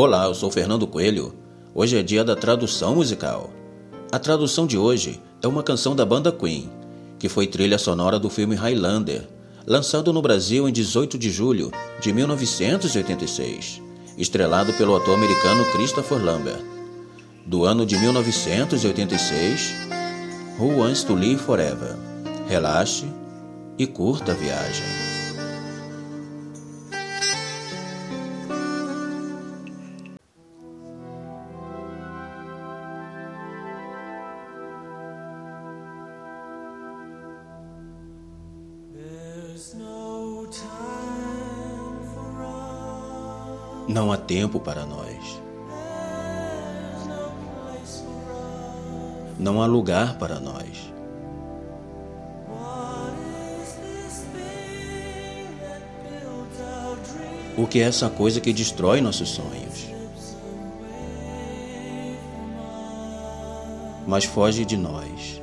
Olá, eu sou Fernando Coelho. Hoje é dia da tradução musical. A tradução de hoje é uma canção da banda Queen, que foi trilha sonora do filme Highlander, lançado no Brasil em 18 de julho de 1986, estrelado pelo ator americano Christopher Lambert. Do ano de 1986, Who Wants to Live Forever? Relaxe e curta a viagem. Não há tempo para nós. Não há lugar para nós. O que é essa coisa que destrói nossos sonhos? Mas foge de nós.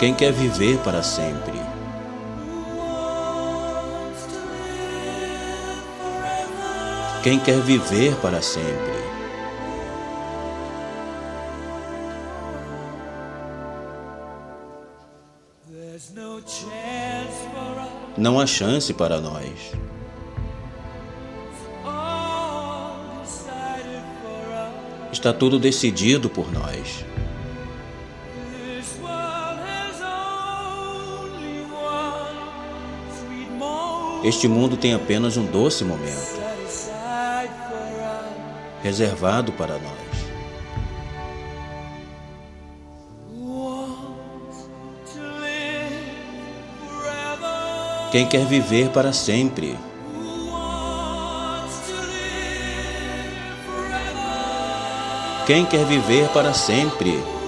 Quem quer viver para sempre? Quem quer viver para sempre? Não há chance para nós. Está tudo decidido por nós. Este mundo tem apenas um doce momento, reservado para nós. Quem quer viver para sempre? Quem quer viver para sempre?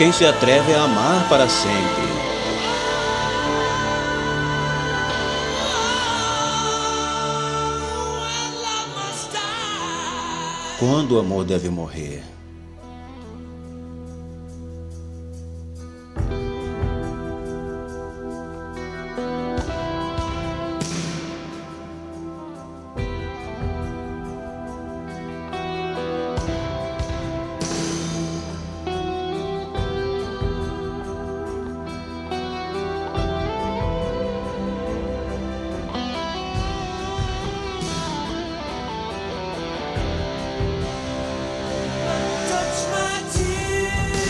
Quem se atreve a amar para sempre? Quando o amor deve morrer?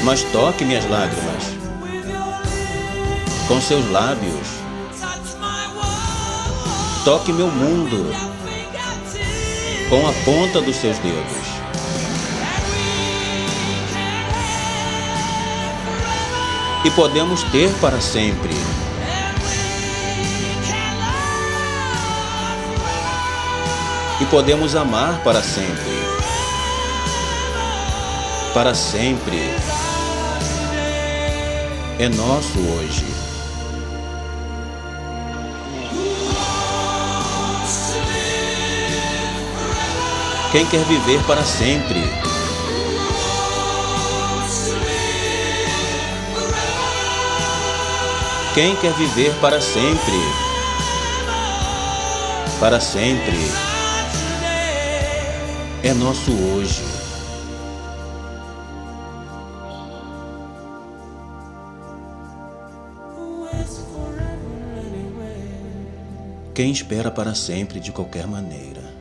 Mas toque minhas lágrimas com seus lábios. Toque meu mundo com a ponta dos seus dedos. E podemos ter para sempre. E podemos amar para sempre. Para sempre é nosso hoje. Quem quer viver para sempre? Quem quer viver para sempre? Para sempre. É nosso hoje. Quem espera para sempre de qualquer maneira?